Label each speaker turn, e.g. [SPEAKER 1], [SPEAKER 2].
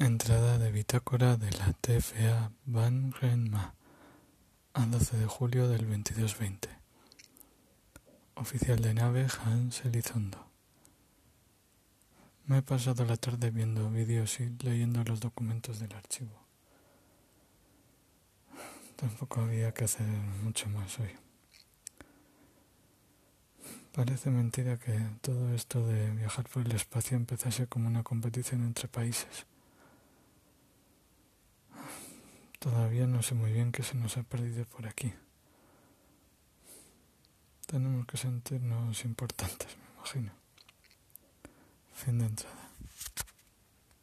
[SPEAKER 1] Entrada de bitácora de la TFA Van Renma a 12 de julio del 2220. Oficial de nave Hans Elizondo. Me he pasado la tarde viendo vídeos y leyendo los documentos del archivo. Tampoco había que hacer mucho más hoy. Parece mentira que todo esto de viajar por el espacio empezase como una competición entre países. Todavía no sé muy bien qué se nos ha perdido por aquí. Tenemos que sentirnos importantes, me imagino. Fin de entrada.